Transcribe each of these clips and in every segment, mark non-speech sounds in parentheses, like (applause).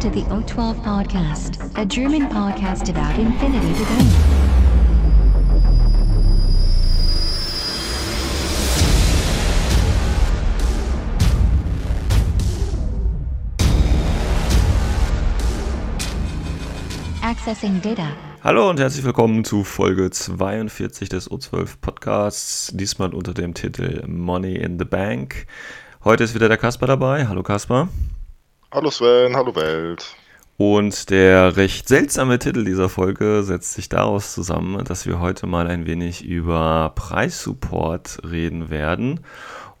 To the O12 Podcast, a German podcast about infinity debate. Accessing data. Hallo und herzlich willkommen zu Folge 42 des O12 Podcasts, diesmal unter dem Titel Money in the Bank. Heute ist wieder der Kasper dabei. Hallo Kasper. Hallo Sven, hallo Welt. Und der recht seltsame Titel dieser Folge setzt sich daraus zusammen, dass wir heute mal ein wenig über Preissupport reden werden.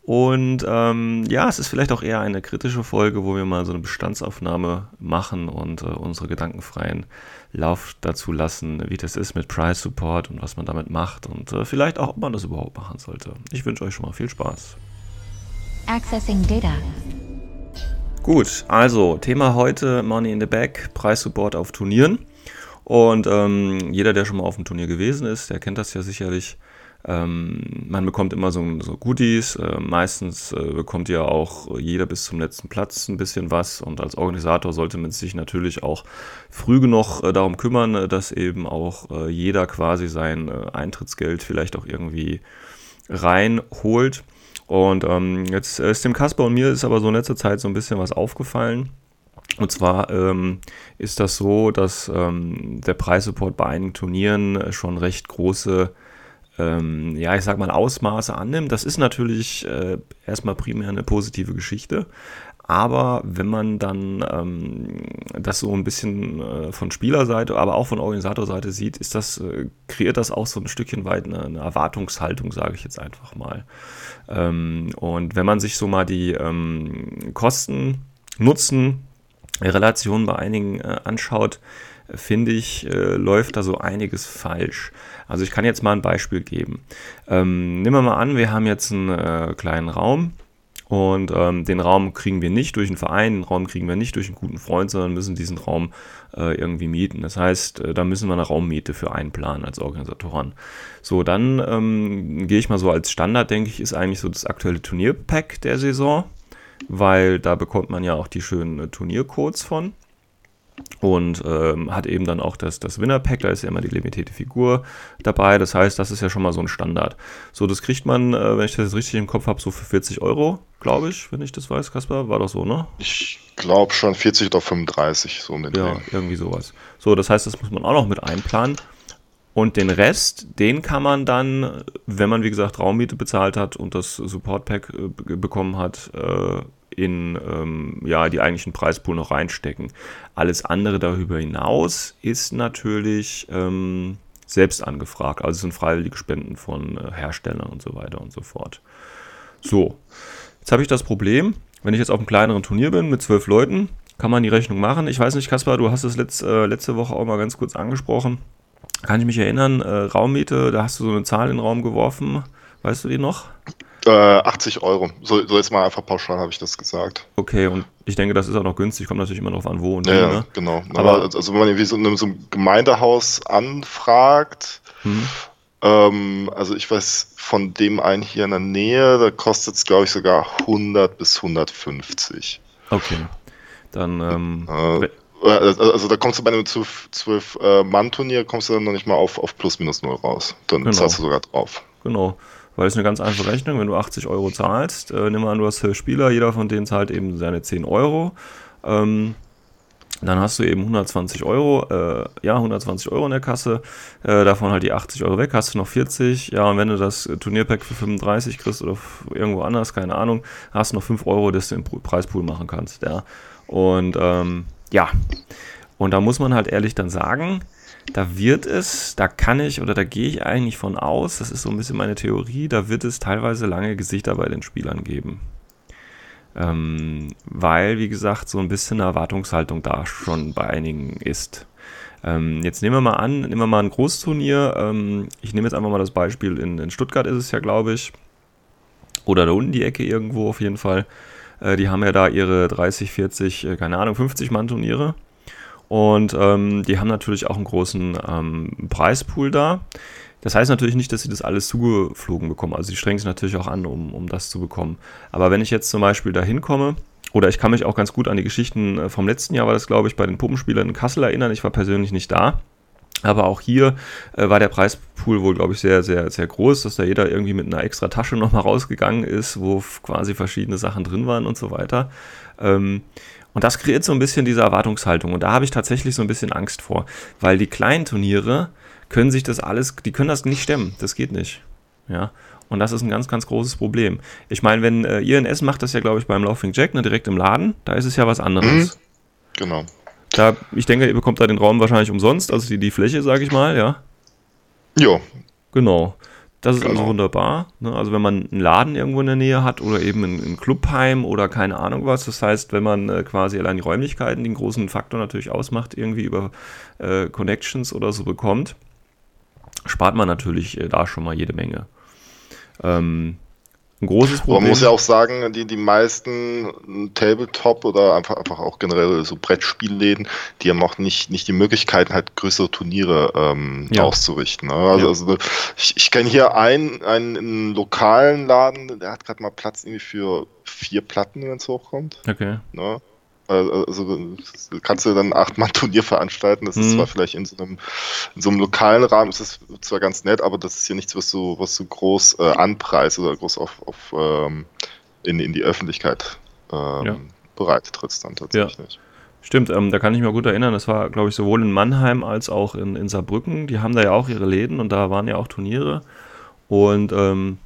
Und ähm, ja, es ist vielleicht auch eher eine kritische Folge, wo wir mal so eine Bestandsaufnahme machen und äh, unsere gedankenfreien Lauf dazu lassen, wie das ist mit Price Support und was man damit macht und äh, vielleicht auch, ob man das überhaupt machen sollte. Ich wünsche euch schon mal viel Spaß. Accessing data. Gut, also Thema heute Money in the Back, Preissupport auf Turnieren. Und ähm, jeder, der schon mal auf dem Turnier gewesen ist, der kennt das ja sicherlich. Ähm, man bekommt immer so, so Goodies. Äh, meistens äh, bekommt ja auch jeder bis zum letzten Platz ein bisschen was. Und als Organisator sollte man sich natürlich auch früh genug äh, darum kümmern, äh, dass eben auch äh, jeder quasi sein äh, Eintrittsgeld vielleicht auch irgendwie reinholt. Und ähm, jetzt ist dem Kasper und mir ist aber so in letzter Zeit so ein bisschen was aufgefallen. Und zwar ähm, ist das so, dass ähm, der Preissupport bei einigen Turnieren schon recht große, ähm, ja, ich sag mal, Ausmaße annimmt. Das ist natürlich äh, erstmal primär eine positive Geschichte. Aber wenn man dann ähm, das so ein bisschen äh, von Spielerseite, aber auch von Organisatorseite sieht, ist das, äh, kreiert das auch so ein Stückchen weit eine, eine Erwartungshaltung, sage ich jetzt einfach mal. Ähm, und wenn man sich so mal die ähm, Kosten, Nutzen, Relation bei einigen äh, anschaut, finde ich, äh, läuft da so einiges falsch. Also ich kann jetzt mal ein Beispiel geben. Ähm, nehmen wir mal an, wir haben jetzt einen äh, kleinen Raum und ähm, den Raum kriegen wir nicht durch einen Verein, den Raum kriegen wir nicht durch einen guten Freund, sondern müssen diesen Raum äh, irgendwie mieten. Das heißt, äh, da müssen wir eine Raummiete für einplanen als Organisatoren. So, dann ähm, gehe ich mal so als Standard, denke ich, ist eigentlich so das aktuelle Turnierpack der Saison, weil da bekommt man ja auch die schönen äh, Turniercodes von und ähm, hat eben dann auch das, das Winner-Pack, da ist ja immer die limitierte Figur dabei. Das heißt, das ist ja schon mal so ein Standard. So, das kriegt man, äh, wenn ich das jetzt richtig im Kopf habe, so für 40 Euro, glaube ich, wenn ich das weiß, Kaspar. War doch so, ne? Ich glaube schon 40 oder 35, so mit Ja, irgendwie sowas. So, das heißt, das muss man auch noch mit einplanen. Und den Rest, den kann man dann, wenn man wie gesagt Raummiete bezahlt hat und das Support Pack äh, bekommen hat, äh, in ähm, ja, die eigentlichen Preispool noch reinstecken. Alles andere darüber hinaus ist natürlich ähm, selbst angefragt. Also es sind freiwillige Spenden von äh, Herstellern und so weiter und so fort. So, jetzt habe ich das Problem, wenn ich jetzt auf einem kleineren Turnier bin mit zwölf Leuten, kann man die Rechnung machen. Ich weiß nicht, Kaspar, du hast es letzt, äh, letzte Woche auch mal ganz kurz angesprochen. Kann ich mich erinnern, äh, Raummiete, da hast du so eine Zahl in den Raum geworfen. Weißt du die noch? Äh, 80 Euro. So, so, jetzt mal einfach pauschal habe ich das gesagt. Okay, und ich denke, das ist auch noch günstig, kommt natürlich immer darauf an, wo und ja, wie, ne? genau. Aber also wenn man irgendwie so in so einem Gemeindehaus anfragt, hm. ähm, also ich weiß von dem einen hier in der Nähe, da kostet es glaube ich sogar 100 bis 150. Okay, dann ähm, äh, also, also, da kommst du bei einem 12-Mann-Turnier, kommst du dann noch nicht mal auf, auf plus minus null raus. Dann genau. zahlst du sogar drauf. Genau. Weil es eine ganz einfache Rechnung, wenn du 80 Euro zahlst, äh, nimm mal an, du hast Spieler, jeder von denen zahlt eben seine 10 Euro. Ähm, dann hast du eben 120 Euro, äh, ja, 120 Euro in der Kasse, äh, davon halt die 80 Euro weg, hast du noch 40, ja, und wenn du das Turnierpack für 35 kriegst oder irgendwo anders, keine Ahnung, hast du noch 5 Euro, das du im Preispool machen kannst, ja. Und, ähm, ja, und da muss man halt ehrlich dann sagen, da wird es, da kann ich oder da gehe ich eigentlich von aus, das ist so ein bisschen meine Theorie, da wird es teilweise lange Gesichter bei den Spielern geben. Ähm, weil, wie gesagt, so ein bisschen eine Erwartungshaltung da schon bei einigen ist. Ähm, jetzt nehmen wir mal an, nehmen wir mal ein Großturnier. Ähm, ich nehme jetzt einfach mal das Beispiel, in, in Stuttgart ist es ja, glaube ich. Oder da unten die Ecke irgendwo auf jeden Fall. Äh, die haben ja da ihre 30, 40, äh, keine Ahnung, 50 Mann-Turniere. Und ähm, die haben natürlich auch einen großen ähm, Preispool da. Das heißt natürlich nicht, dass sie das alles zugeflogen bekommen. Also sie strengen sich natürlich auch an, um, um das zu bekommen. Aber wenn ich jetzt zum Beispiel da hinkomme oder ich kann mich auch ganz gut an die Geschichten äh, vom letzten Jahr, war das glaube ich, bei den Puppenspielern in Kassel erinnern. Ich war persönlich nicht da. Aber auch hier äh, war der Preispool wohl, glaube ich, sehr, sehr, sehr groß, dass da jeder irgendwie mit einer extra Tasche (laughs) nochmal rausgegangen ist, wo quasi verschiedene Sachen drin waren und so weiter. Ähm, und das kreiert so ein bisschen diese Erwartungshaltung. Und da habe ich tatsächlich so ein bisschen Angst vor, weil die kleinen Turniere können sich das alles, die können das nicht stemmen. Das geht nicht. Ja. Und das ist ein ganz, ganz großes Problem. Ich meine, wenn äh, ihr in Essen macht das ja, glaube ich, beim Laughing Jack, ne, direkt im Laden, da ist es ja was anderes. Mhm. Genau. Da, ich denke, ihr bekommt da den Raum wahrscheinlich umsonst, also die, die Fläche, sage ich mal, ja. Ja. Genau. Das ist also genau. also wunderbar. Ne? Also wenn man einen Laden irgendwo in der Nähe hat oder eben ein, ein Clubheim oder keine Ahnung was. Das heißt, wenn man äh, quasi allein die Räumlichkeiten, den großen Faktor natürlich ausmacht, irgendwie über äh, Connections oder so bekommt, spart man natürlich äh, da schon mal jede Menge. Ähm, ein großes Problem. man muss ja auch sagen, die, die meisten Tabletop oder einfach, einfach auch generell so Brettspielläden, die haben auch nicht, nicht die Möglichkeiten, halt größere Turniere ähm, ja. auszurichten. Ne? Also, ja. also ich, ich kenne hier einen, einen lokalen Laden, der hat gerade mal Platz irgendwie für vier Platten, wenn es hochkommt. Okay. Ne? Also kannst du dann achtmal Turnier veranstalten. Das ist mhm. zwar vielleicht in so einem, in so einem lokalen Rahmen, ist das zwar ganz nett, aber das ist hier nichts, was du, was du groß äh, anpreist oder groß auf, auf ähm, in, in die Öffentlichkeit ähm, ja. bereit trittst dann tatsächlich. Ja. Stimmt, ähm, da kann ich mich gut erinnern, das war, glaube ich, sowohl in Mannheim als auch in, in Saarbrücken. Die haben da ja auch ihre Läden und da waren ja auch Turniere. Und ähm,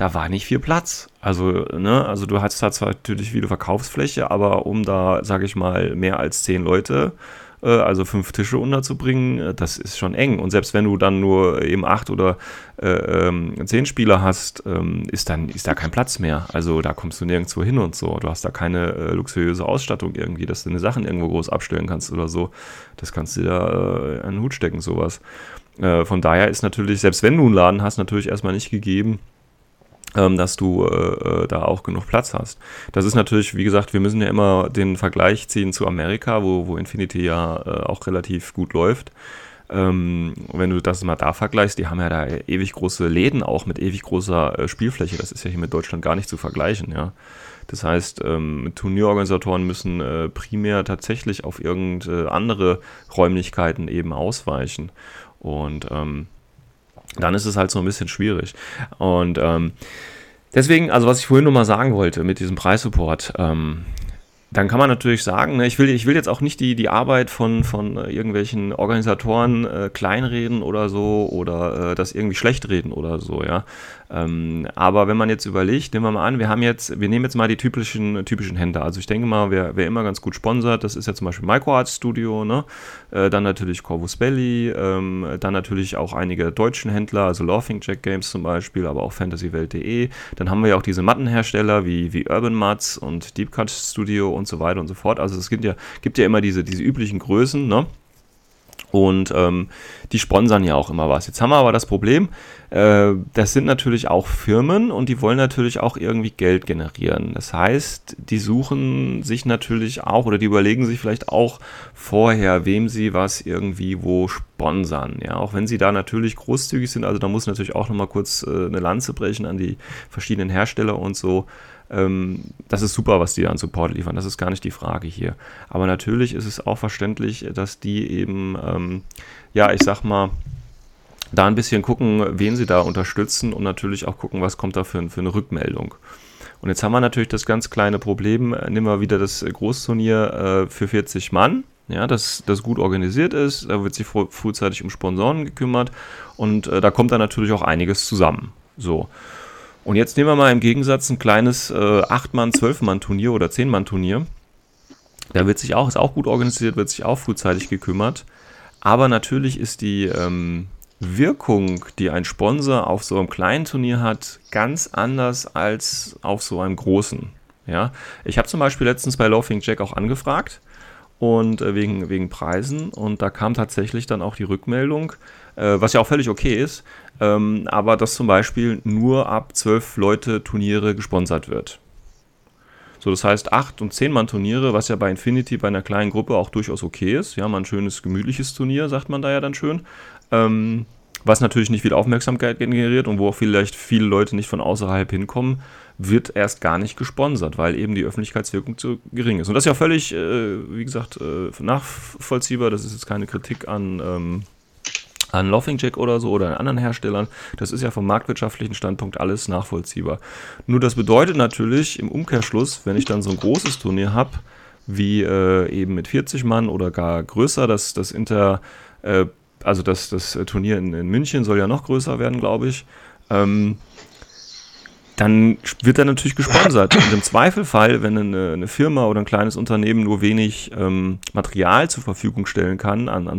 da war nicht viel Platz. Also, ne, also du hast da zwar natürlich viele Verkaufsfläche, aber um da, sage ich mal, mehr als zehn Leute, äh, also fünf Tische unterzubringen, äh, das ist schon eng. Und selbst wenn du dann nur eben acht oder äh, ähm, zehn Spieler hast, ähm, ist dann ist da kein Platz mehr. Also da kommst du nirgendwo hin und so. Du hast da keine äh, luxuriöse Ausstattung irgendwie, dass du deine Sachen irgendwo groß abstellen kannst oder so. Das kannst du da äh, an den Hut stecken, sowas. Äh, von daher ist natürlich, selbst wenn du einen Laden hast, natürlich erstmal nicht gegeben, dass du äh, äh, da auch genug Platz hast. Das ist natürlich, wie gesagt, wir müssen ja immer den Vergleich ziehen zu Amerika, wo, wo Infinity ja äh, auch relativ gut läuft. Ähm, wenn du das mal da vergleichst, die haben ja da ewig große Läden auch mit ewig großer äh, Spielfläche. Das ist ja hier mit Deutschland gar nicht zu vergleichen, ja. Das heißt, ähm, Turnierorganisatoren müssen äh, primär tatsächlich auf irgendeine andere Räumlichkeiten eben ausweichen. Und ähm, dann ist es halt so ein bisschen schwierig. Und ähm, deswegen, also was ich vorhin nur mal sagen wollte mit diesem Preissupport, ähm, dann kann man natürlich sagen, ne, ich, will, ich will jetzt auch nicht die, die Arbeit von, von äh, irgendwelchen Organisatoren äh, kleinreden oder so oder äh, das irgendwie schlecht reden oder so, ja. Ähm, aber wenn man jetzt überlegt, nehmen wir mal an, wir haben jetzt, wir nehmen jetzt mal die typischen, typischen Händler. Also ich denke mal, wer, wer immer ganz gut sponsert, das ist ja zum Beispiel Microart Studio, ne? Äh, dann natürlich Corvus Belly, ähm, dann natürlich auch einige deutschen Händler, also Laughing Jack Games zum Beispiel, aber auch fantasywelt.de. Dann haben wir ja auch diese Mattenhersteller wie, wie Urban Mats und Deep Cut Studio und so weiter und so fort. Also es gibt ja, gibt ja immer diese, diese üblichen Größen, ne? Und ähm, die sponsern ja auch immer was. Jetzt haben wir aber das Problem, äh, das sind natürlich auch Firmen und die wollen natürlich auch irgendwie Geld generieren. Das heißt, die suchen sich natürlich auch oder die überlegen sich vielleicht auch vorher, wem sie was irgendwie wo sponsern. Ja, auch wenn sie da natürlich großzügig sind, also da muss natürlich auch nochmal kurz äh, eine Lanze brechen an die verschiedenen Hersteller und so. Ähm, das ist super, was die an Support liefern. Das ist gar nicht die Frage hier. Aber natürlich ist es auch verständlich, dass die eben, ähm, ja, ich sag mal, da ein bisschen gucken, wen sie da unterstützen und natürlich auch gucken, was kommt da für, für eine Rückmeldung. Und jetzt haben wir natürlich das ganz kleine Problem, nehmen wir wieder das Großturnier äh, für 40 Mann, ja, das, das gut organisiert ist, da wird sich früh, frühzeitig um Sponsoren gekümmert und äh, da kommt dann natürlich auch einiges zusammen. So. Und jetzt nehmen wir mal im Gegensatz ein kleines äh, 8-Mann-, 12-Mann-Turnier oder 10-Mann-Turnier. Da wird sich auch, ist auch gut organisiert, wird sich auch frühzeitig gekümmert. Aber natürlich ist die ähm, Wirkung, die ein Sponsor auf so einem kleinen Turnier hat, ganz anders als auf so einem großen. Ja? Ich habe zum Beispiel letztens bei Laughing Jack auch angefragt und äh, wegen, wegen Preisen und da kam tatsächlich dann auch die Rückmeldung, was ja auch völlig okay ist, ähm, aber dass zum Beispiel nur ab zwölf Leute Turniere gesponsert wird. So, das heißt, acht und zehn Mann Turniere, was ja bei Infinity bei einer kleinen Gruppe auch durchaus okay ist. Ja, mal ein schönes, gemütliches Turnier, sagt man da ja dann schön. Ähm, was natürlich nicht viel Aufmerksamkeit generiert und wo auch vielleicht viele Leute nicht von außerhalb hinkommen, wird erst gar nicht gesponsert, weil eben die Öffentlichkeitswirkung zu gering ist. Und das ist ja völlig, äh, wie gesagt, äh, nachvollziehbar. Das ist jetzt keine Kritik an, ähm, an Laughing Jack oder so oder an anderen Herstellern. Das ist ja vom marktwirtschaftlichen Standpunkt alles nachvollziehbar. Nur das bedeutet natürlich im Umkehrschluss, wenn ich dann so ein großes Turnier habe, wie äh, eben mit 40 Mann oder gar größer, dass das Inter äh, also das, das Turnier in, in, München soll ja noch größer werden, glaube ich. Ähm, dann wird er natürlich gesponsert. Und im Zweifelfall, wenn eine, eine, Firma oder ein kleines Unternehmen nur wenig ähm, Material zur Verfügung stellen kann an, an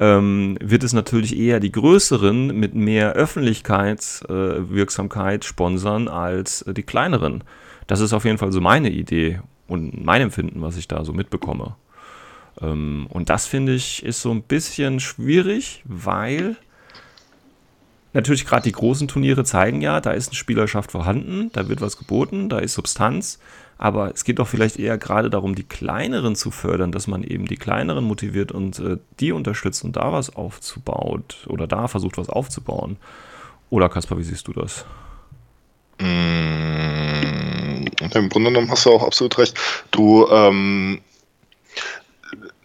ähm, wird es natürlich eher die größeren mit mehr Öffentlichkeitswirksamkeit äh, sponsern als äh, die kleineren. Das ist auf jeden Fall so meine Idee und mein Empfinden, was ich da so mitbekomme. Ähm, und das finde ich ist so ein bisschen schwierig, weil natürlich gerade die großen Turniere zeigen ja, da ist eine Spielerschaft vorhanden, da wird was geboten, da ist Substanz. Aber es geht doch vielleicht eher gerade darum, die kleineren zu fördern, dass man eben die kleineren motiviert und äh, die unterstützt und da was aufzubaut oder da versucht, was aufzubauen. Oder Kaspar, wie siehst du das? Mm, Im Grunde genommen hast du auch absolut recht. Du, ähm,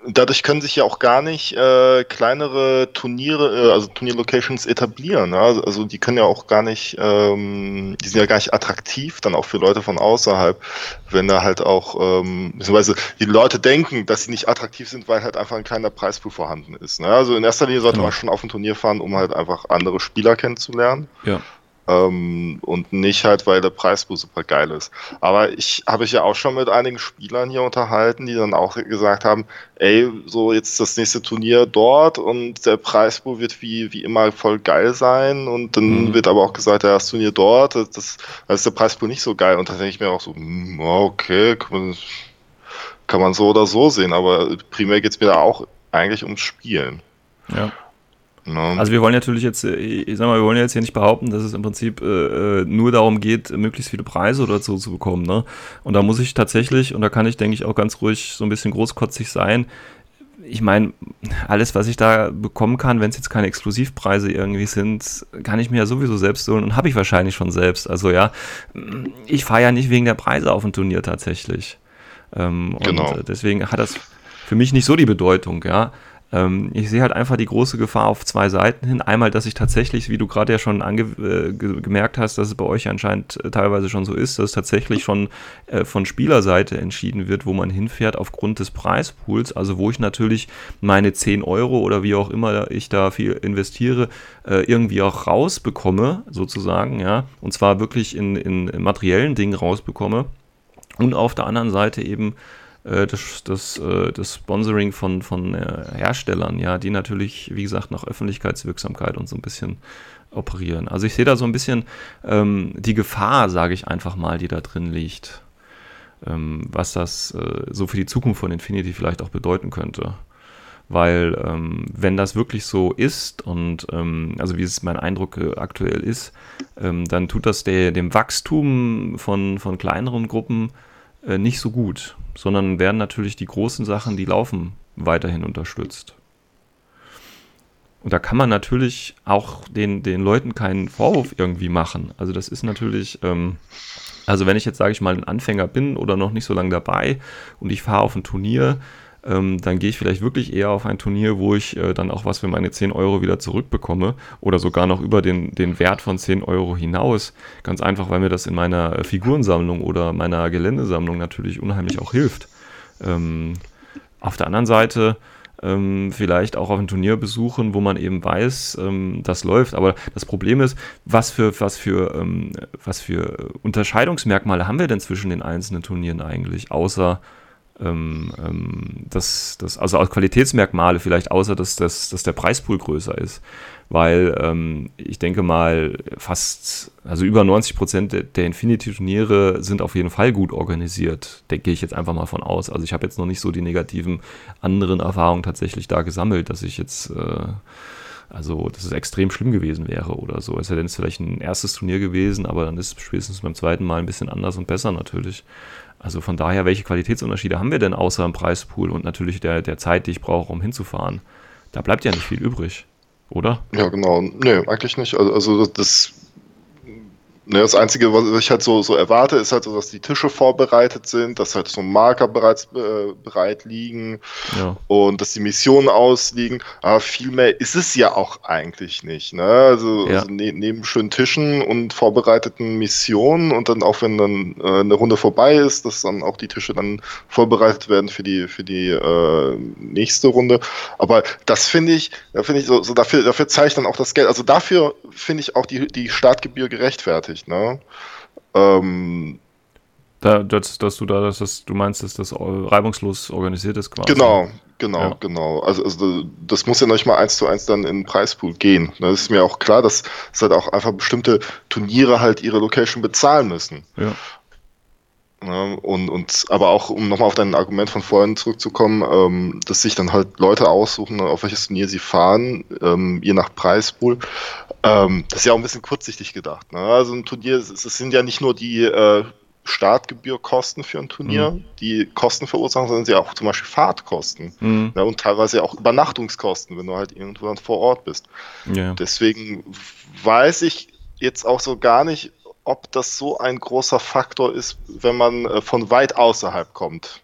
dadurch können sich ja auch gar nicht äh, kleinere Turniere, äh, also Turnierlocations etablieren. Ja? Also die können ja auch gar nicht, ähm, die sind ja gar nicht attraktiv dann auch für Leute von außerhalb, wenn da halt auch, ähm, beziehungsweise die Leute denken, dass sie nicht attraktiv sind, weil halt einfach ein kleiner Preispool vorhanden ist. Ne? Also in erster Linie sollte genau. man schon auf ein Turnier fahren, um halt einfach andere Spieler kennenzulernen. Ja. Ähm, und nicht halt, weil der Preisbuch super geil ist. Aber ich habe ich ja auch schon mit einigen Spielern hier unterhalten, die dann auch gesagt haben, ey, so jetzt das nächste Turnier dort und der Preisbuch wird wie, wie immer voll geil sein und dann mhm. wird aber auch gesagt, ja, das Turnier dort, das, das ist der Preisbuch nicht so geil und da denke ich mir auch so, hm, okay, kann man, kann man so oder so sehen, aber primär geht es mir da auch eigentlich ums Spielen. Ja. No. Also wir wollen natürlich jetzt, äh, ich sag mal, wir wollen jetzt hier nicht behaupten, dass es im Prinzip äh, äh, nur darum geht, möglichst viele Preise oder so zu bekommen. Ne? Und da muss ich tatsächlich, und da kann ich, denke ich, auch ganz ruhig so ein bisschen großkotzig sein. Ich meine, alles, was ich da bekommen kann, wenn es jetzt keine Exklusivpreise irgendwie sind, kann ich mir ja sowieso selbst holen und habe ich wahrscheinlich schon selbst. Also ja, ich fahre ja nicht wegen der Preise auf ein Turnier tatsächlich. Ähm, genau. Und deswegen hat das für mich nicht so die Bedeutung, ja. Ähm, ich sehe halt einfach die große Gefahr auf zwei Seiten hin. Einmal, dass ich tatsächlich, wie du gerade ja schon äh, gemerkt hast, dass es bei euch anscheinend äh, teilweise schon so ist, dass tatsächlich schon äh, von Spielerseite entschieden wird, wo man hinfährt aufgrund des Preispools. Also wo ich natürlich meine 10 Euro oder wie auch immer ich da viel investiere, äh, irgendwie auch rausbekomme, sozusagen, ja. Und zwar wirklich in, in materiellen Dingen rausbekomme. Und auf der anderen Seite eben das, das, äh, das Sponsoring von, von äh, Herstellern, ja, die natürlich, wie gesagt, nach Öffentlichkeitswirksamkeit und so ein bisschen operieren. Also ich sehe da so ein bisschen ähm, die Gefahr, sage ich einfach mal, die da drin liegt, ähm, was das äh, so für die Zukunft von Infinity vielleicht auch bedeuten könnte. Weil ähm, wenn das wirklich so ist und ähm, also wie es mein Eindruck äh, aktuell ist, ähm, dann tut das der, dem Wachstum von, von kleineren Gruppen äh, nicht so gut sondern werden natürlich die großen Sachen, die laufen, weiterhin unterstützt. Und da kann man natürlich auch den, den Leuten keinen Vorwurf irgendwie machen. Also das ist natürlich, ähm, also wenn ich jetzt, sage ich mal, ein Anfänger bin oder noch nicht so lange dabei und ich fahre auf ein Turnier, ähm, dann gehe ich vielleicht wirklich eher auf ein Turnier, wo ich äh, dann auch was für meine 10 Euro wieder zurückbekomme oder sogar noch über den, den Wert von 10 Euro hinaus. Ganz einfach, weil mir das in meiner äh, Figurensammlung oder meiner Geländesammlung natürlich unheimlich auch hilft. Ähm, auf der anderen Seite ähm, vielleicht auch auf ein Turnier besuchen, wo man eben weiß, ähm, das läuft. Aber das Problem ist, was für, was für, ähm, was für Unterscheidungsmerkmale haben wir denn zwischen den einzelnen Turnieren eigentlich, außer ähm, ähm, das, das, also als Qualitätsmerkmale vielleicht, außer dass, dass, dass der Preispool größer ist. Weil ähm, ich denke mal, fast, also über 90 Prozent der, der Infinity-Turniere sind auf jeden Fall gut organisiert. Gehe ich jetzt einfach mal von aus. Also ich habe jetzt noch nicht so die negativen anderen Erfahrungen tatsächlich da gesammelt, dass ich jetzt. Äh, also, dass es extrem schlimm gewesen wäre oder so. Es wäre denn vielleicht ein erstes Turnier gewesen, aber dann ist es spätestens beim zweiten Mal ein bisschen anders und besser natürlich. Also von daher, welche Qualitätsunterschiede haben wir denn außer im Preispool und natürlich der, der Zeit, die ich brauche, um hinzufahren? Da bleibt ja nicht viel übrig. oder? Ja, genau. Nee, eigentlich nicht. Also, also das Ne, das Einzige, was ich halt so, so erwarte, ist halt so, dass die Tische vorbereitet sind, dass halt so Marker bereits äh, bereit liegen ja. und dass die Missionen ausliegen. Aber viel mehr ist es ja auch eigentlich nicht. Ne? Also, ja. also ne, neben schönen Tischen und vorbereiteten Missionen und dann auch, wenn dann äh, eine Runde vorbei ist, dass dann auch die Tische dann vorbereitet werden für die, für die äh, nächste Runde. Aber das finde ich, da finde ich so, so dafür, dafür zahle ich dann auch das Geld. Also dafür finde ich auch die, die Startgebühr gerechtfertigt gerechtfertigt, ne? Ähm, da, dass, dass du da, dass das, du meinst, dass das reibungslos organisiert ist quasi. Genau, genau, ja. genau. Also, also, das muss ja nicht mal eins zu eins dann in den Preispool gehen. Ne? Das ist mir auch klar, dass, dass halt auch einfach bestimmte Turniere halt ihre Location bezahlen müssen. Ja. Ne? Und, und aber auch, um nochmal auf dein Argument von vorhin zurückzukommen, ähm, dass sich dann halt Leute aussuchen, auf welches Turnier sie fahren, ähm, je nach Preispool. Ähm, das ist ja auch ein bisschen kurzsichtig gedacht. Ne? Also ein Turnier, es, es sind ja nicht nur die äh, Startgebührkosten für ein Turnier, mhm. die Kosten verursachen, sondern sie auch zum Beispiel Fahrtkosten mhm. ne? und teilweise auch Übernachtungskosten, wenn du halt irgendwo dann vor Ort bist. Ja. Deswegen weiß ich jetzt auch so gar nicht, ob das so ein großer Faktor ist, wenn man äh, von weit außerhalb kommt.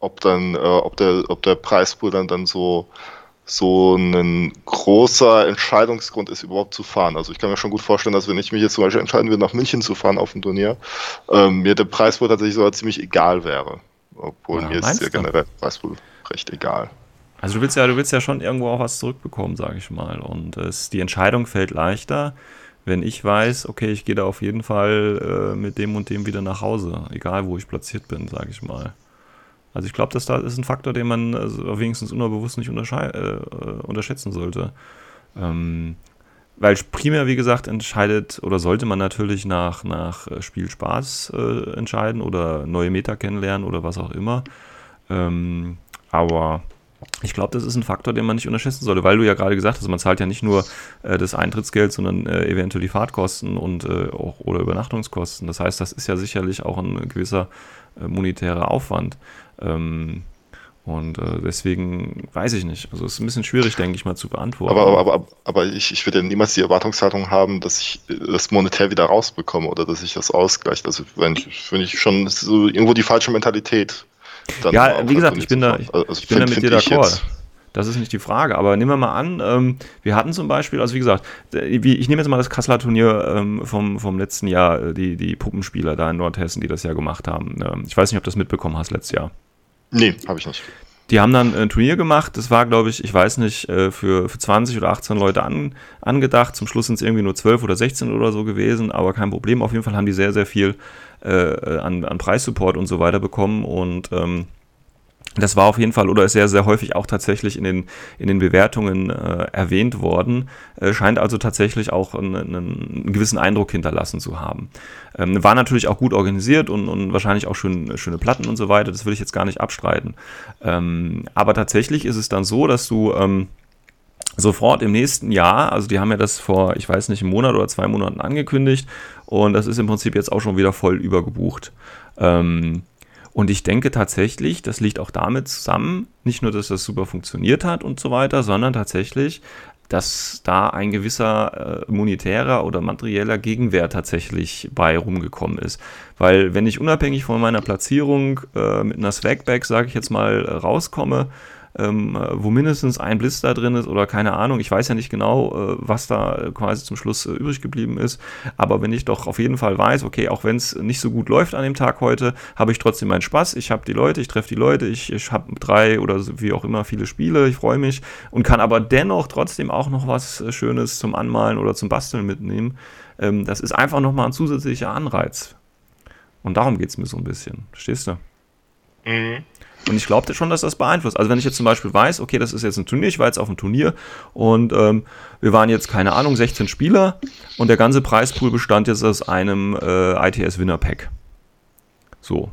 Ob dann, äh, ob der, ob der Preispool dann, dann so, so ein großer Entscheidungsgrund ist, überhaupt zu fahren. Also ich kann mir schon gut vorstellen, dass wenn ich mich jetzt zum Beispiel entscheiden würde, nach München zu fahren auf ein Turnier, ähm, mir der Preispool tatsächlich sogar ziemlich egal wäre. Obwohl ja, mir ist der generell Preispool recht egal. Also du willst ja, du willst ja schon irgendwo auch was zurückbekommen, sage ich mal. Und es, die Entscheidung fällt leichter, wenn ich weiß, okay, ich gehe da auf jeden Fall äh, mit dem und dem wieder nach Hause, egal wo ich platziert bin, sage ich mal. Also ich glaube, das da ist ein Faktor, den man also wenigstens unterbewusst nicht äh, unterschätzen sollte. Ähm, weil primär, wie gesagt, entscheidet oder sollte man natürlich nach, nach äh, Spielspaß äh, entscheiden oder neue Meta kennenlernen oder was auch immer. Ähm, aber ich glaube, das ist ein Faktor, den man nicht unterschätzen sollte, weil du ja gerade gesagt hast, man zahlt ja nicht nur äh, das Eintrittsgeld, sondern äh, eventuell die Fahrtkosten und äh, auch oder Übernachtungskosten. Das heißt, das ist ja sicherlich auch ein gewisser äh, monetärer Aufwand. Ähm, und äh, deswegen weiß ich nicht. Also es ist ein bisschen schwierig, denke ich mal, zu beantworten. Aber, aber, aber, aber ich, ich würde niemals die Erwartungshaltung haben, dass ich das monetär wieder rausbekomme oder dass ich das ausgleicht. Also wenn ich, wenn ich schon irgendwo die falsche Mentalität ja, wie gesagt, ich bin da, ich, also ich bin da mit dir d'accord. Das ist nicht die Frage. Aber nehmen wir mal an, ähm, wir hatten zum Beispiel, also wie gesagt, ich nehme jetzt mal das Kasseler Turnier ähm, vom, vom letzten Jahr, äh, die, die Puppenspieler da in Nordhessen, die das ja gemacht haben. Ähm, ich weiß nicht, ob du das mitbekommen hast letztes Jahr. Nee, habe ich nicht. Die haben dann ein Turnier gemacht, das war, glaube ich, ich weiß nicht, äh, für, für 20 oder 18 Leute an, angedacht. Zum Schluss sind es irgendwie nur 12 oder 16 oder so gewesen, aber kein Problem. Auf jeden Fall haben die sehr, sehr viel äh, an, an Preissupport und so weiter bekommen und ähm, das war auf jeden Fall oder ist sehr, sehr häufig auch tatsächlich in den, in den Bewertungen äh, erwähnt worden. Äh, scheint also tatsächlich auch einen, einen, gewissen Eindruck hinterlassen zu haben. Ähm, war natürlich auch gut organisiert und, und wahrscheinlich auch schön, schöne Platten und so weiter. Das will ich jetzt gar nicht abstreiten. Ähm, aber tatsächlich ist es dann so, dass du ähm, sofort im nächsten Jahr, also die haben ja das vor, ich weiß nicht, einem Monat oder zwei Monaten angekündigt und das ist im Prinzip jetzt auch schon wieder voll übergebucht. Ähm, und ich denke tatsächlich, das liegt auch damit zusammen, nicht nur, dass das super funktioniert hat und so weiter, sondern tatsächlich, dass da ein gewisser äh, monetärer oder materieller Gegenwert tatsächlich bei rumgekommen ist. Weil wenn ich unabhängig von meiner Platzierung äh, mit einer Swagback, sage ich jetzt mal, äh, rauskomme, ähm, wo mindestens ein Blister drin ist oder keine Ahnung. Ich weiß ja nicht genau, äh, was da quasi zum Schluss äh, übrig geblieben ist. Aber wenn ich doch auf jeden Fall weiß, okay, auch wenn es nicht so gut läuft an dem Tag heute, habe ich trotzdem meinen Spaß. Ich habe die Leute, ich treffe die Leute, ich, ich habe drei oder wie auch immer viele Spiele, ich freue mich und kann aber dennoch trotzdem auch noch was äh, Schönes zum Anmalen oder zum Basteln mitnehmen. Ähm, das ist einfach nochmal ein zusätzlicher Anreiz. Und darum geht es mir so ein bisschen. Verstehst du? Mhm. Und ich glaube schon, dass das beeinflusst. Also wenn ich jetzt zum Beispiel weiß, okay, das ist jetzt ein Turnier, ich war jetzt auf einem Turnier und ähm, wir waren jetzt, keine Ahnung, 16 Spieler und der ganze Preispool bestand jetzt aus einem äh, ITS Winner Pack. So.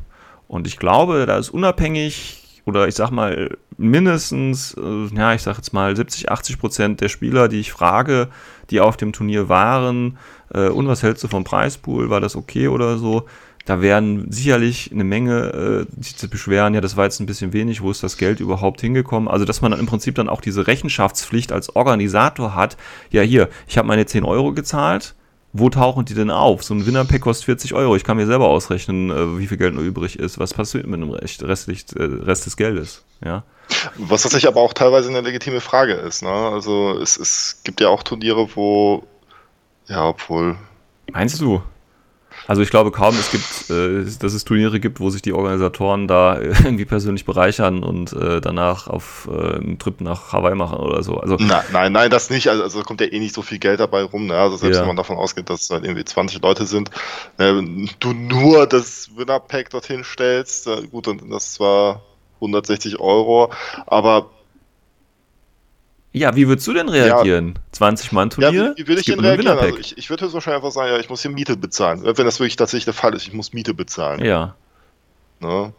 Und ich glaube, da ist unabhängig oder ich sag mal mindestens, äh, ja, ich sag jetzt mal 70, 80 Prozent der Spieler, die ich frage, die auf dem Turnier waren, äh, und was hältst du vom Preispool, war das okay oder so, Da werden sicherlich eine Menge äh, sich zu beschweren, ja, das war jetzt ein bisschen wenig, wo ist das Geld überhaupt hingekommen? Also, dass man dann im Prinzip dann auch diese Rechenschaftspflicht als Organisator hat. Ja, hier, ich habe meine 10 Euro gezahlt, wo tauchen die denn auf? So ein Winnerpack kostet 40 Euro. Ich kann mir selber ausrechnen, äh, wie viel Geld noch übrig ist. Was passiert mit dem Rest, restlich, äh, Rest des Geldes? Ja. Was tatsächlich aber auch teilweise eine legitime Frage ist. Ne? Also es, es gibt ja auch Turniere, wo, ja, obwohl. Meinst du? Also ich glaube kaum, es gibt, äh, dass es Turniere gibt, wo sich die Organisatoren da (laughs) irgendwie persönlich bereichern und äh, danach auf äh, einen Trip nach Hawaii machen oder so. Also nein, nein, nein, das nicht. Also, also kommt ja eh nicht so viel Geld dabei rum. Ne? Also selbst ja. wenn man davon ausgeht, dass es halt irgendwie 20 Leute sind, äh, du nur das Winner Pack dorthin stellst, äh, gut, und das war 160 Euro, aber ja, wie würdest du denn reagieren? Ja. 20 Mann Turnier? Ja, wie, wie würde ich denn reagieren? Also ich, ich würde höchstwahrscheinlich einfach sagen, ja, ich muss hier Miete bezahlen. Wenn das wirklich tatsächlich der Fall ist, ich muss Miete bezahlen. Ja. Ne?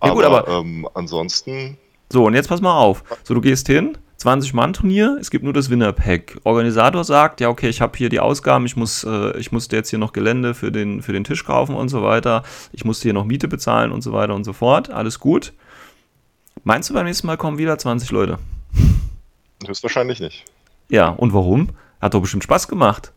Aber, ja, gut, aber ähm, ansonsten. So, und jetzt pass mal auf. So, du gehst hin, 20 Mann Turnier, es gibt nur das Winner Pack. Organisator sagt, ja, okay, ich habe hier die Ausgaben, ich muss, äh, ich musste jetzt hier noch Gelände für den, für den Tisch kaufen und so weiter. Ich musste hier noch Miete bezahlen und so weiter und so fort. Alles gut. Meinst du, beim nächsten Mal kommen wieder 20 Leute? Höchstwahrscheinlich nicht. Ja, und warum? Hat doch bestimmt Spaß gemacht.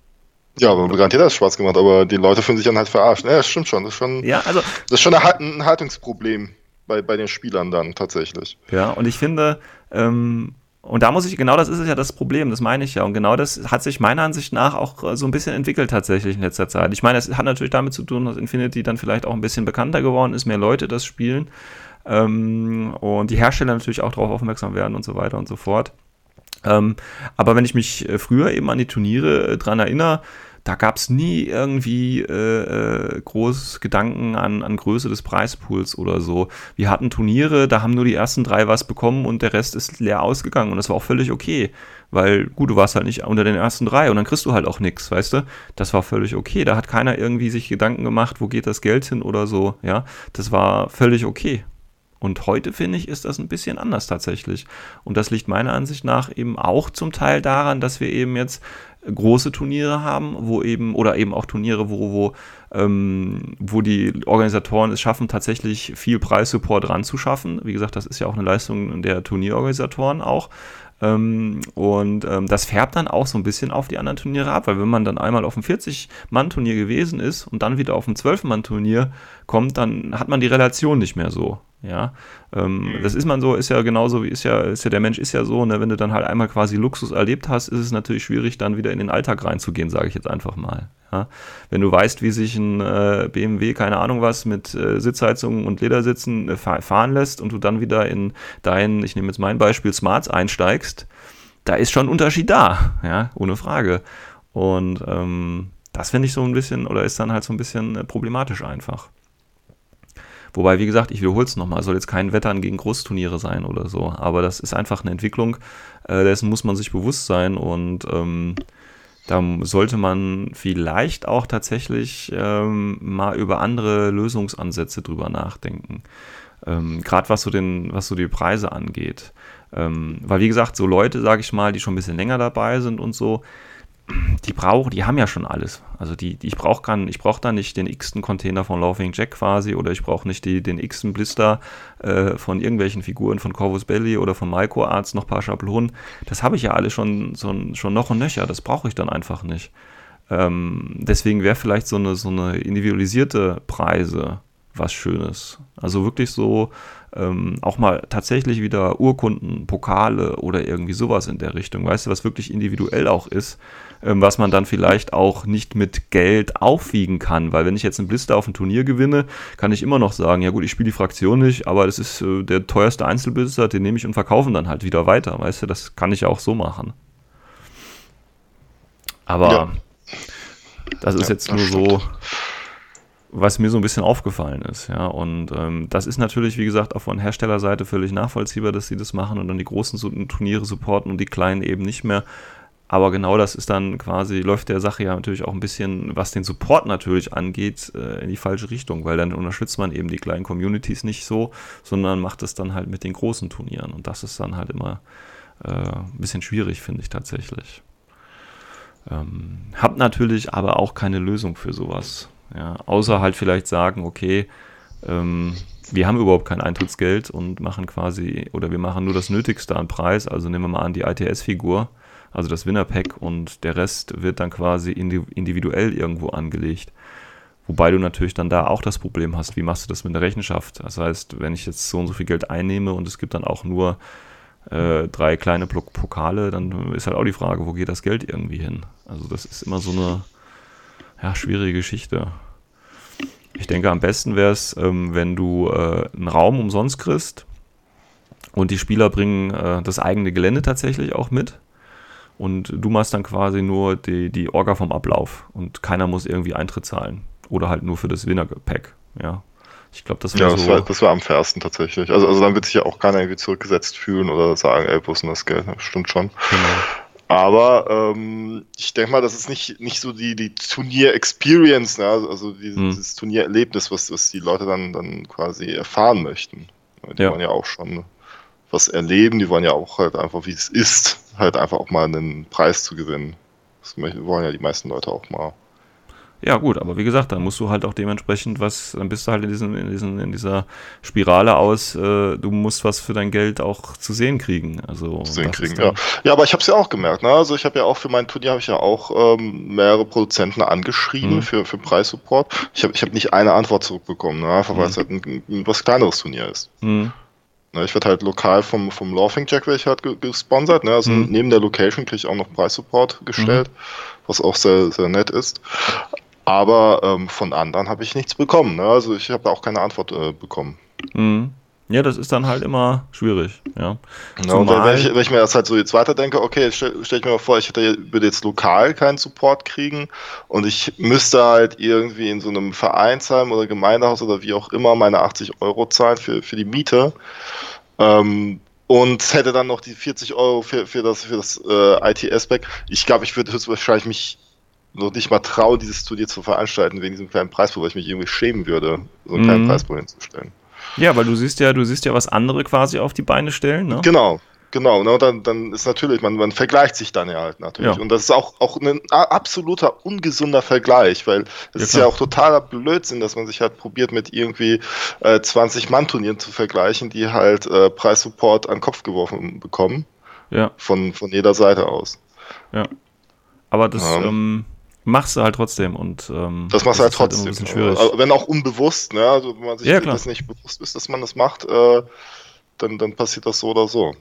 Ja, aber garantiert hat es Spaß gemacht, aber die Leute fühlen sich dann halt verarscht. Ja, das stimmt schon. Das ist schon, ja, also, das ist schon ein Haltungsproblem bei, bei den Spielern dann tatsächlich. Ja, und ich finde, ähm, und da muss ich, genau das ist ja das Problem, das meine ich ja. Und genau das hat sich meiner Ansicht nach auch so ein bisschen entwickelt tatsächlich in letzter Zeit. Ich meine, es hat natürlich damit zu tun, dass Infinity dann vielleicht auch ein bisschen bekannter geworden ist, mehr Leute das spielen. Ähm, und die Hersteller natürlich auch darauf aufmerksam werden und so weiter und so fort. Ähm, aber wenn ich mich äh, früher eben an die Turniere äh, dran erinnere, da gab es nie irgendwie äh, äh, groß Gedanken an, an Größe des Preispools oder so. Wir hatten Turniere, da haben nur die ersten drei was bekommen und der Rest ist leer ausgegangen und das war auch völlig okay. Weil, gut, du warst halt nicht unter den ersten drei und dann kriegst du halt auch nichts, weißt du? Das war völlig okay. Da hat keiner irgendwie sich Gedanken gemacht, wo geht das Geld hin oder so, ja. Das war völlig okay. Und heute finde ich, ist das ein bisschen anders tatsächlich. Und das liegt meiner Ansicht nach eben auch zum Teil daran, dass wir eben jetzt große Turniere haben, wo eben, oder eben auch Turniere, wo, wo, ähm, wo die Organisatoren es schaffen, tatsächlich viel Preissupport ranzuschaffen. Wie gesagt, das ist ja auch eine Leistung der Turnierorganisatoren auch. Ähm, und ähm, das färbt dann auch so ein bisschen auf die anderen Turniere ab, weil wenn man dann einmal auf einem 40-Mann-Turnier gewesen ist und dann wieder auf ein 12-Mann-Turnier kommt, dann hat man die Relation nicht mehr so. Ja, ähm, mhm. das ist man so, ist ja genauso wie ist ja, ist ja der Mensch ist ja so, ne, wenn du dann halt einmal quasi Luxus erlebt hast, ist es natürlich schwierig, dann wieder in den Alltag reinzugehen, sage ich jetzt einfach mal. Ja? Wenn du weißt, wie sich ein äh, BMW, keine Ahnung was, mit äh, Sitzheizung und Ledersitzen äh, fahren lässt und du dann wieder in dein, ich nehme jetzt mein Beispiel, Smarts einsteigst, da ist schon ein Unterschied da, ja, ohne Frage. Und ähm, das finde ich so ein bisschen, oder ist dann halt so ein bisschen äh, problematisch einfach. Wobei, wie gesagt, ich wiederhole es nochmal, soll jetzt kein Wettern gegen Großturniere sein oder so. Aber das ist einfach eine Entwicklung, äh, dessen muss man sich bewusst sein und ähm, da sollte man vielleicht auch tatsächlich ähm, mal über andere Lösungsansätze drüber nachdenken. Ähm, Gerade was so was so die Preise angeht. Ähm, weil wie gesagt, so Leute, sage ich mal, die schon ein bisschen länger dabei sind und so, die brauchen, die haben ja schon alles. Also die, die ich brauche ich brauche da nicht den x-ten Container von Laughing Jack quasi oder ich brauche nicht die, den x-ten Blister äh, von irgendwelchen Figuren von Corvus Belly oder von Micro Arts, noch ein paar Schablonen. Das habe ich ja alle schon, so, schon noch und nöcher. Das brauche ich dann einfach nicht. Ähm, deswegen wäre vielleicht so eine, so eine individualisierte Preise was Schönes. Also wirklich so ähm, auch mal tatsächlich wieder Urkunden, Pokale oder irgendwie sowas in der Richtung. Weißt du, was wirklich individuell auch ist ähm, was man dann vielleicht auch nicht mit Geld aufwiegen kann. Weil wenn ich jetzt einen Blister auf ein Turnier gewinne, kann ich immer noch sagen, ja gut, ich spiele die Fraktion nicht, aber das ist äh, der teuerste Einzelblister, den nehme ich und verkaufe dann halt wieder weiter. Weißt du, das kann ich ja auch so machen. Aber ja. das ist ja, jetzt nur so, was mir so ein bisschen aufgefallen ist, ja. Und ähm, das ist natürlich, wie gesagt, auch von Herstellerseite völlig nachvollziehbar, dass sie das machen und dann die großen Turniere supporten und die kleinen eben nicht mehr. Aber genau das ist dann quasi, läuft der Sache ja natürlich auch ein bisschen, was den Support natürlich angeht, äh, in die falsche Richtung, weil dann unterstützt man eben die kleinen Communities nicht so, sondern macht es dann halt mit den großen Turnieren. Und das ist dann halt immer äh, ein bisschen schwierig, finde ich tatsächlich. Ähm, hab natürlich aber auch keine Lösung für sowas. Ja, außer halt vielleicht sagen, okay, ähm, wir haben überhaupt kein Eintrittsgeld und machen quasi, oder wir machen nur das Nötigste an Preis. Also nehmen wir mal an die ITS-Figur, also das Winner-Pack und der Rest wird dann quasi individuell irgendwo angelegt. Wobei du natürlich dann da auch das Problem hast, wie machst du das mit der Rechenschaft? Das heißt, wenn ich jetzt so und so viel Geld einnehme und es gibt dann auch nur äh, drei kleine Pokale, dann ist halt auch die Frage, wo geht das Geld irgendwie hin? Also das ist immer so eine ja, schwierige Geschichte. Ich denke, am besten wäre es, ähm, wenn du äh, einen Raum umsonst kriegst und die Spieler bringen äh, das eigene Gelände tatsächlich auch mit. Und du machst dann quasi nur die, die Orga vom Ablauf und keiner muss irgendwie Eintritt zahlen. Oder halt nur für das Winner-Pack. Ja. Ich glaube, das wäre ja, so. Das war, am fairsten tatsächlich. Also, also dann wird sich ja auch keiner irgendwie zurückgesetzt fühlen oder sagen, ey, wo ist denn das Geld? Das stimmt schon. Genau. Aber ähm, ich denke mal, das ist nicht, nicht so die, die Turnier-Experience, ne? also dieses, hm. dieses Turniererlebnis, was, was die Leute dann, dann quasi erfahren möchten. Die ja. wollen ja auch schon was erleben, die wollen ja auch halt einfach, wie es ist, halt einfach auch mal einen Preis zu gewinnen. Das wollen ja die meisten Leute auch mal. Ja, gut, aber wie gesagt, dann musst du halt auch dementsprechend was, dann bist du halt in, diesen, in, diesen, in dieser Spirale aus, äh, du musst was für dein Geld auch zu sehen kriegen. Also, zu sehen kriegen, ja. Ja, aber ich habe es ja auch gemerkt, ne? Also ich habe ja auch für mein Turnier habe ich ja auch ähm, mehrere Produzenten angeschrieben mhm. für, für Preissupport. Ich habe ich hab nicht eine Antwort zurückbekommen, ne? einfach mhm. weil es halt ein, ein, was kleineres Turnier ist. Mhm. Ne, ich werde halt lokal vom, vom Laughing Jack werde ich halt gesponsert. Ne? Also mhm. neben der Location kriege ich auch noch Preissupport gestellt, mhm. was auch sehr, sehr nett ist. Aber ähm, von anderen habe ich nichts bekommen. Ne? Also ich habe da auch keine Antwort äh, bekommen. Mhm. Ja, das ist dann halt immer schwierig. Ja. ja und wenn ich, wenn ich, mir das halt so jetzt weiterdenke, okay, stelle stell ich mir mal vor, ich hätte, würde jetzt lokal keinen Support kriegen und ich müsste halt irgendwie in so einem Vereinsheim oder Gemeindehaus oder wie auch immer meine 80 Euro zahlen für, für die Miete. Ähm, und hätte dann noch die 40 Euro für, für das, für das äh, ITS-Back. Ich glaube, ich würde höchstwahrscheinlich mich noch nicht mal trauen, dieses Turnier zu veranstalten wegen diesem kleinen Preispool, weil ich mich irgendwie schämen würde, so einen mhm. kleinen Preispool hinzustellen. Ja, weil du siehst ja, du siehst ja, was andere quasi auf die Beine stellen, ne? Genau, Genau, ne, dann, dann ist natürlich, man, man vergleicht sich dann ja halt natürlich. Ja. Und das ist auch, auch ein absoluter ungesunder Vergleich, weil es ja, ist ja auch totaler Blödsinn, dass man sich halt probiert, mit irgendwie äh, 20-Mann-Turnieren zu vergleichen, die halt äh, Preissupport an den Kopf geworfen bekommen. Ja. Von, von jeder Seite aus. Ja. Aber das, ähm, ähm machst du halt trotzdem und ähm, das machst du halt, halt trotzdem. Halt schwierig. Also, wenn auch unbewusst, ne? Also wenn man sich ja, das nicht bewusst ist, dass man das macht, äh, dann, dann passiert das so oder so.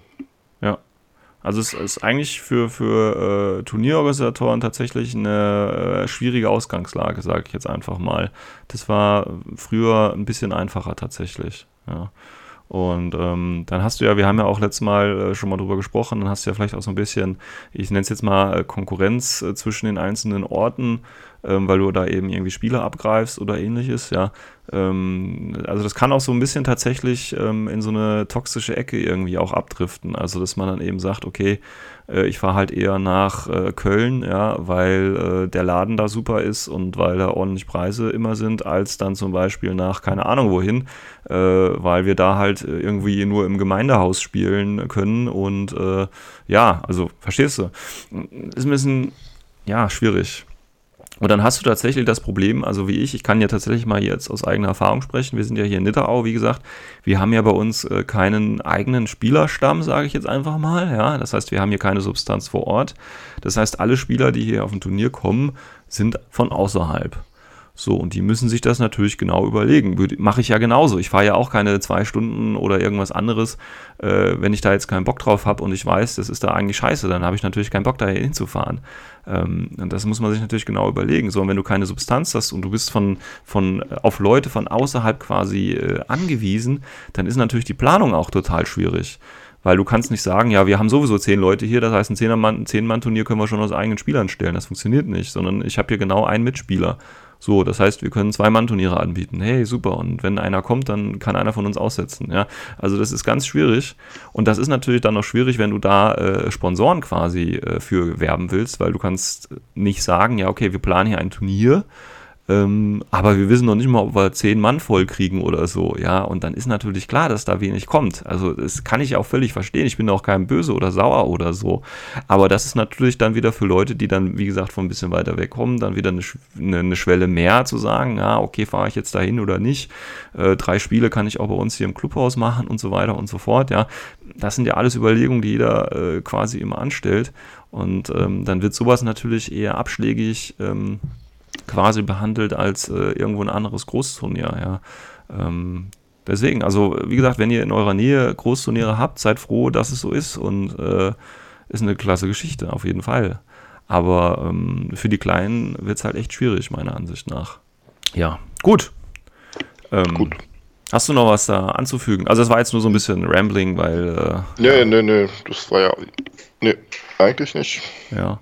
Ja. Also es ist eigentlich für, für äh, Turnierorganisatoren tatsächlich eine äh, schwierige Ausgangslage, sage ich jetzt einfach mal. Das war früher ein bisschen einfacher tatsächlich. Ja. Und ähm, dann hast du ja, wir haben ja auch letztes Mal äh, schon mal drüber gesprochen, dann hast du ja vielleicht auch so ein bisschen, ich nenne es jetzt mal äh, Konkurrenz äh, zwischen den einzelnen Orten, ähm, weil du da eben irgendwie Spieler abgreifst oder ähnliches, ja. Ähm, also das kann auch so ein bisschen tatsächlich ähm, in so eine toxische Ecke irgendwie auch abdriften. Also dass man dann eben sagt, okay, äh, ich fahre halt eher nach äh, Köln, ja, weil äh, der Laden da super ist und weil da ordentlich Preise immer sind, als dann zum Beispiel nach keine Ahnung wohin, äh, weil wir da halt irgendwie nur im Gemeindehaus spielen können und äh, ja, also verstehst du, ist ein bisschen ja schwierig. Und dann hast du tatsächlich das Problem, also wie ich, ich kann ja tatsächlich mal jetzt aus eigener Erfahrung sprechen. Wir sind ja hier in Nitterau, wie gesagt. Wir haben ja bei uns äh, keinen eigenen Spielerstamm, sage ich jetzt einfach mal. Ja, das heißt, wir haben hier keine Substanz vor Ort. Das heißt, alle Spieler, die hier auf ein Turnier kommen, sind von außerhalb. So, und die müssen sich das natürlich genau überlegen. Mache ich ja genauso. Ich fahre ja auch keine zwei Stunden oder irgendwas anderes, äh, wenn ich da jetzt keinen Bock drauf habe und ich weiß, das ist da eigentlich scheiße, dann habe ich natürlich keinen Bock, da hinzufahren. Ähm, und das muss man sich natürlich genau überlegen. So, und wenn du keine Substanz hast und du bist von, von auf Leute von außerhalb quasi äh, angewiesen, dann ist natürlich die Planung auch total schwierig weil du kannst nicht sagen, ja, wir haben sowieso zehn Leute hier, das heißt, ein Zehn-Mann-Turnier können wir schon aus eigenen Spielern stellen. Das funktioniert nicht, sondern ich habe hier genau einen Mitspieler. So, das heißt, wir können zwei Mann-Turniere anbieten. Hey, super. Und wenn einer kommt, dann kann einer von uns aussetzen. Ja, also das ist ganz schwierig. Und das ist natürlich dann noch schwierig, wenn du da äh, Sponsoren quasi äh, für werben willst, weil du kannst nicht sagen, ja, okay, wir planen hier ein Turnier. Ähm, aber wir wissen noch nicht mal, ob wir zehn Mann voll kriegen oder so, ja. Und dann ist natürlich klar, dass da wenig kommt. Also das kann ich auch völlig verstehen. Ich bin auch kein böse oder sauer oder so. Aber das ist natürlich dann wieder für Leute, die dann, wie gesagt, von ein bisschen weiter weg kommen, dann wieder eine, eine, eine Schwelle mehr zu sagen, ja, okay, fahre ich jetzt dahin oder nicht. Äh, drei Spiele kann ich auch bei uns hier im Clubhaus machen und so weiter und so fort, ja. Das sind ja alles Überlegungen, die jeder äh, quasi immer anstellt. Und ähm, dann wird sowas natürlich eher abschlägig. Ähm, quasi behandelt als äh, irgendwo ein anderes Großturnier. Ja. Ähm, deswegen, also wie gesagt, wenn ihr in eurer Nähe Großturniere habt, seid froh, dass es so ist und äh, ist eine klasse Geschichte, auf jeden Fall. Aber ähm, für die Kleinen wird es halt echt schwierig, meiner Ansicht nach. Ja, gut. Ähm, gut. Hast du noch was da anzufügen? Also, das war jetzt nur so ein bisschen Rambling, weil. Äh, nee, ja. nee, nee, das war ja. Nee, eigentlich nicht. Ja.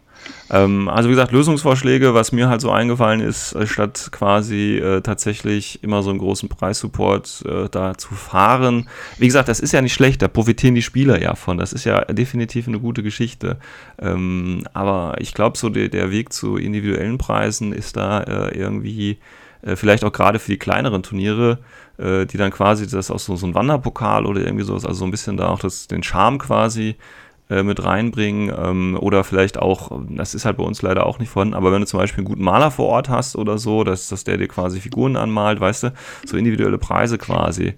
Ähm, also wie gesagt, Lösungsvorschläge, was mir halt so eingefallen ist, äh, statt quasi äh, tatsächlich immer so einen großen Preissupport äh, da zu fahren. Wie gesagt, das ist ja nicht schlecht, da profitieren die Spieler ja von. Das ist ja definitiv eine gute Geschichte. Ähm, aber ich glaube, so der, der Weg zu individuellen Preisen ist da äh, irgendwie äh, vielleicht auch gerade für die kleineren Turniere, äh, die dann quasi das auch so, so ein Wanderpokal oder irgendwie sowas, also so ein bisschen da auch das, den Charme quasi äh, mit reinbringen ähm, oder vielleicht auch, das ist halt bei uns leider auch nicht vorhanden, aber wenn du zum Beispiel einen guten Maler vor Ort hast oder so, dass, dass der dir quasi Figuren anmalt, weißt du, so individuelle Preise quasi.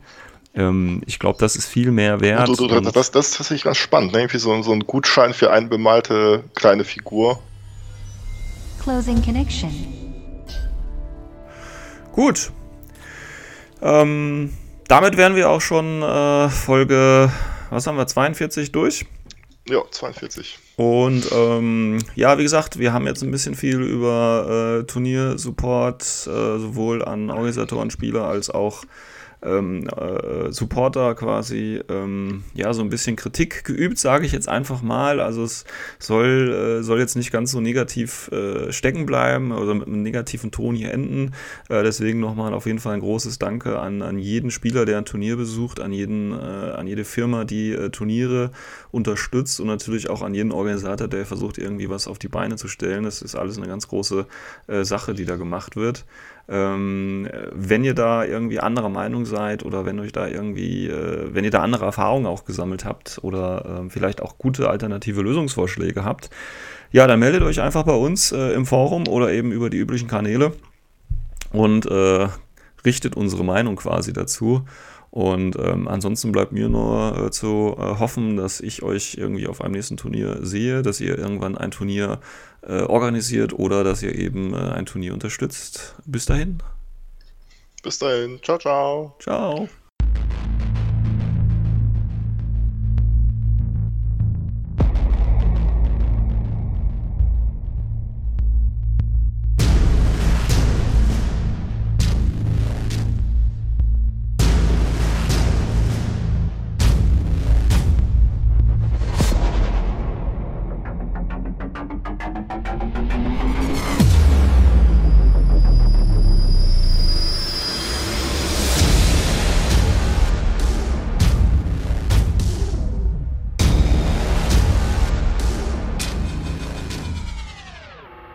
Ähm, ich glaube, das ist viel mehr wert. Du, du, du, das, das ist tatsächlich ganz spannend, ne? irgendwie so, so ein Gutschein für eine bemalte kleine Figur. Closing Connection. Gut. Ähm, damit wären wir auch schon äh, Folge, was haben wir, 42 durch? Ja, 42. Und ähm, ja, wie gesagt, wir haben jetzt ein bisschen viel über äh, Turniersupport äh, sowohl an Organisatoren, Spieler als auch ähm, äh, Supporter quasi ähm, ja so ein bisschen Kritik geübt, sage ich jetzt einfach mal. Also es soll, äh, soll jetzt nicht ganz so negativ äh, stecken bleiben oder mit einem negativen Ton hier enden. Äh, deswegen nochmal auf jeden Fall ein großes Danke an, an jeden Spieler, der ein Turnier besucht, an jeden, äh, an jede Firma, die äh, Turniere unterstützt und natürlich auch an jeden Organisator, der versucht, irgendwie was auf die Beine zu stellen. Das ist alles eine ganz große Sache, die da gemacht wird. Ähm, wenn ihr da irgendwie anderer Meinung seid oder wenn euch da irgendwie, äh, wenn ihr da andere Erfahrungen auch gesammelt habt oder äh, vielleicht auch gute alternative Lösungsvorschläge habt, ja, dann meldet euch einfach bei uns äh, im Forum oder eben über die üblichen Kanäle und äh, richtet unsere Meinung quasi dazu. Und ähm, ansonsten bleibt mir nur äh, zu äh, hoffen, dass ich euch irgendwie auf einem nächsten Turnier sehe, dass ihr irgendwann ein Turnier äh, organisiert oder dass ihr eben äh, ein Turnier unterstützt. Bis dahin. Bis dahin. Ciao, ciao. Ciao.